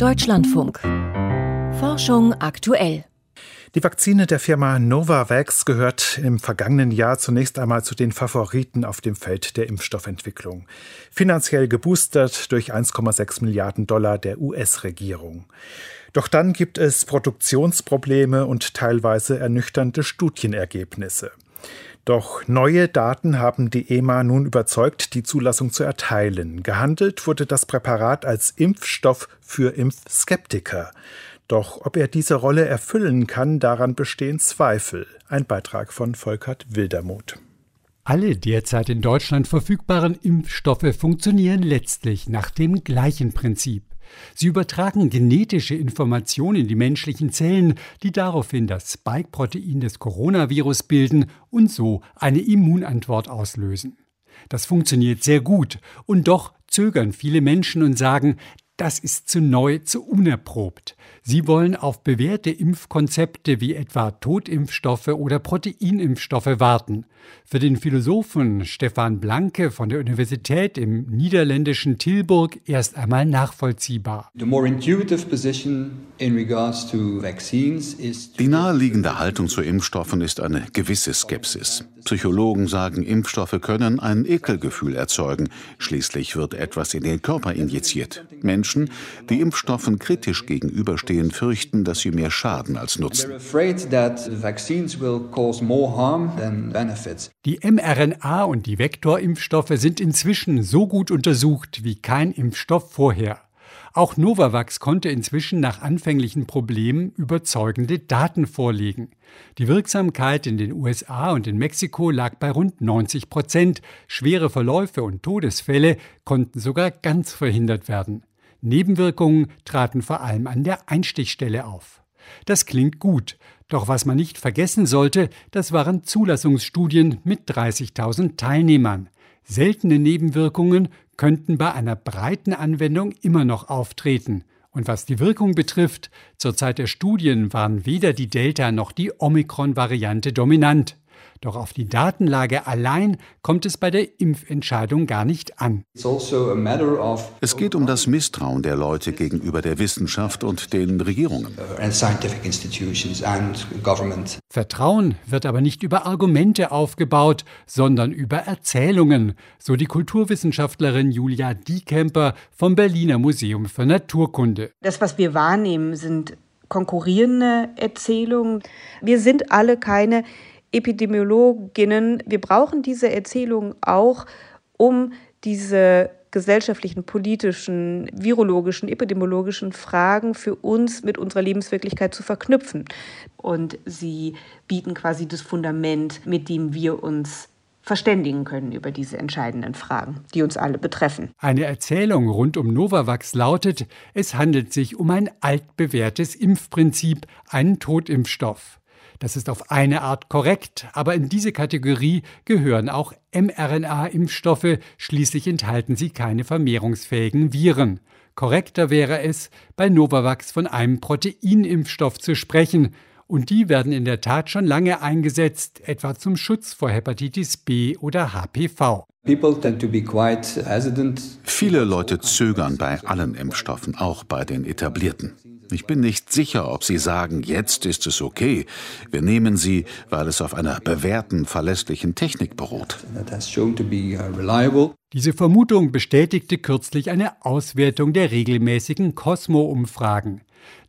Deutschlandfunk. Forschung aktuell. Die Vakzine der Firma Novavax gehört im vergangenen Jahr zunächst einmal zu den Favoriten auf dem Feld der Impfstoffentwicklung. Finanziell geboostert durch 1,6 Milliarden Dollar der US-Regierung. Doch dann gibt es Produktionsprobleme und teilweise ernüchternde Studienergebnisse. Doch neue Daten haben die EMA nun überzeugt, die Zulassung zu erteilen. Gehandelt wurde das Präparat als Impfstoff für Impfskeptiker. Doch ob er diese Rolle erfüllen kann, daran bestehen Zweifel. Ein Beitrag von Volkert Wildermuth. Alle derzeit in Deutschland verfügbaren Impfstoffe funktionieren letztlich nach dem gleichen Prinzip. Sie übertragen genetische Informationen in die menschlichen Zellen, die daraufhin das Spike-Protein des Coronavirus bilden und so eine Immunantwort auslösen. Das funktioniert sehr gut, und doch zögern viele Menschen und sagen, das ist zu neu, zu unerprobt. Sie wollen auf bewährte Impfkonzepte wie etwa Totimpfstoffe oder Proteinimpfstoffe warten. Für den Philosophen Stefan Blanke von der Universität im niederländischen Tilburg erst einmal nachvollziehbar. Die naheliegende Haltung zu Impfstoffen ist eine gewisse Skepsis. Psychologen sagen, Impfstoffe können ein Ekelgefühl erzeugen. Schließlich wird etwas in den Körper injiziert. Menschen, die Impfstoffen kritisch gegenüberstehen, fürchten, dass sie mehr schaden als nutzen. Die mRNA und die Vektorimpfstoffe sind inzwischen so gut untersucht wie kein Impfstoff vorher. Auch Novavax konnte inzwischen nach anfänglichen Problemen überzeugende Daten vorlegen. Die Wirksamkeit in den USA und in Mexiko lag bei rund 90 Prozent. Schwere Verläufe und Todesfälle konnten sogar ganz verhindert werden. Nebenwirkungen traten vor allem an der Einstichstelle auf. Das klingt gut, doch was man nicht vergessen sollte, das waren Zulassungsstudien mit 30.000 Teilnehmern. Seltene Nebenwirkungen könnten bei einer breiten Anwendung immer noch auftreten. Und was die Wirkung betrifft, zur Zeit der Studien waren weder die Delta noch die Omikron-Variante dominant. Doch auf die Datenlage allein kommt es bei der Impfentscheidung gar nicht an. Also es geht um das Misstrauen der Leute gegenüber der Wissenschaft und den Regierungen. Vertrauen wird aber nicht über Argumente aufgebaut, sondern über Erzählungen, so die Kulturwissenschaftlerin Julia Diekemper vom Berliner Museum für Naturkunde. Das, was wir wahrnehmen, sind konkurrierende Erzählungen. Wir sind alle keine Epidemiologinnen, wir brauchen diese Erzählung auch, um diese gesellschaftlichen, politischen, virologischen, epidemiologischen Fragen für uns mit unserer Lebenswirklichkeit zu verknüpfen. Und sie bieten quasi das Fundament, mit dem wir uns verständigen können über diese entscheidenden Fragen, die uns alle betreffen. Eine Erzählung rund um Novavax lautet, es handelt sich um ein altbewährtes Impfprinzip, einen Totimpfstoff. Das ist auf eine Art korrekt, aber in diese Kategorie gehören auch mRNA-Impfstoffe, schließlich enthalten sie keine vermehrungsfähigen Viren. Korrekter wäre es, bei Novavax von einem Proteinimpfstoff zu sprechen, und die werden in der Tat schon lange eingesetzt, etwa zum Schutz vor Hepatitis B oder HPV. Viele Leute zögern bei allen Impfstoffen, auch bei den etablierten. Ich bin nicht sicher, ob Sie sagen, jetzt ist es okay. Wir nehmen sie, weil es auf einer bewährten, verlässlichen Technik beruht. Uh, Diese Vermutung bestätigte kürzlich eine Auswertung der regelmäßigen Cosmo-Umfragen.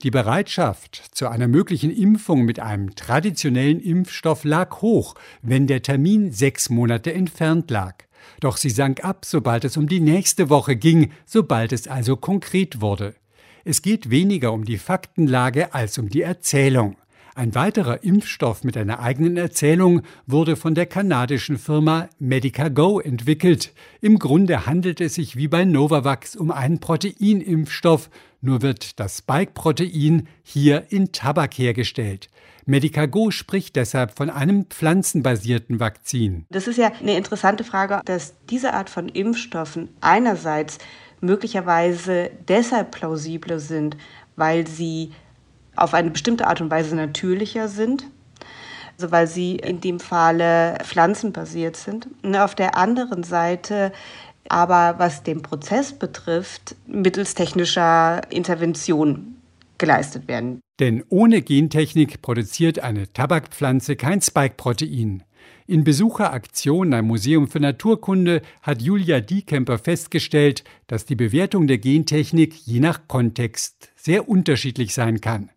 Die Bereitschaft zu einer möglichen Impfung mit einem traditionellen Impfstoff lag hoch, wenn der Termin sechs Monate entfernt lag. Doch sie sank ab, sobald es um die nächste Woche ging, sobald es also konkret wurde. Es geht weniger um die Faktenlage als um die Erzählung. Ein weiterer Impfstoff mit einer eigenen Erzählung wurde von der kanadischen Firma Medicago entwickelt. Im Grunde handelt es sich wie bei Novavax um einen Proteinimpfstoff, nur wird das Spike-Protein hier in Tabak hergestellt. Medicago spricht deshalb von einem pflanzenbasierten Vakzin. Das ist ja eine interessante Frage, dass diese Art von Impfstoffen einerseits möglicherweise deshalb plausibler sind, weil sie auf eine bestimmte Art und Weise natürlicher sind, also weil sie in dem Falle pflanzenbasiert sind. Und auf der anderen Seite aber was den Prozess betrifft, mittels technischer Intervention geleistet werden. Denn ohne Gentechnik produziert eine Tabakpflanze kein Spike-Protein. In Besucheraktionen am Museum für Naturkunde hat Julia Diekemper festgestellt, dass die Bewertung der Gentechnik je nach Kontext sehr unterschiedlich sein kann.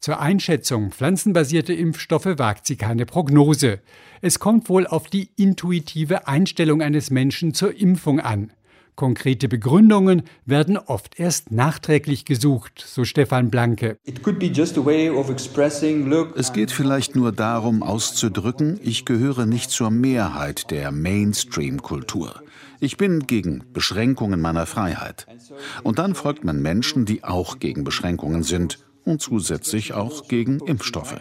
Zur Einschätzung pflanzenbasierter Impfstoffe wagt sie keine Prognose. Es kommt wohl auf die intuitive Einstellung eines Menschen zur Impfung an. Konkrete Begründungen werden oft erst nachträglich gesucht, so Stefan Blanke. Es geht vielleicht nur darum auszudrücken, ich gehöre nicht zur Mehrheit der Mainstream-Kultur. Ich bin gegen Beschränkungen meiner Freiheit. Und dann folgt man Menschen, die auch gegen Beschränkungen sind und zusätzlich auch gegen Impfstoffe.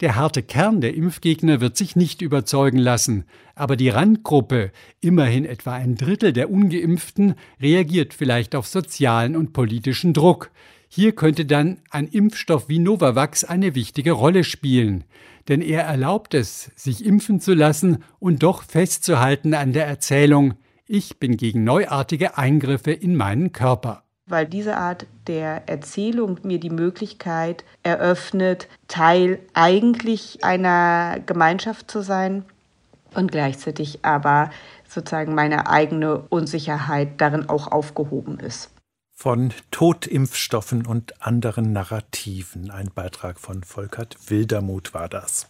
Der harte Kern der Impfgegner wird sich nicht überzeugen lassen, aber die Randgruppe, immerhin etwa ein Drittel der ungeimpften, reagiert vielleicht auf sozialen und politischen Druck. Hier könnte dann ein Impfstoff wie Novavax eine wichtige Rolle spielen, denn er erlaubt es, sich impfen zu lassen und doch festzuhalten an der Erzählung, ich bin gegen neuartige Eingriffe in meinen Körper weil diese Art der Erzählung mir die Möglichkeit eröffnet, Teil eigentlich einer Gemeinschaft zu sein und gleichzeitig aber sozusagen meine eigene Unsicherheit darin auch aufgehoben ist. Von Totimpfstoffen und anderen Narrativen. Ein Beitrag von Volkert Wildermuth war das.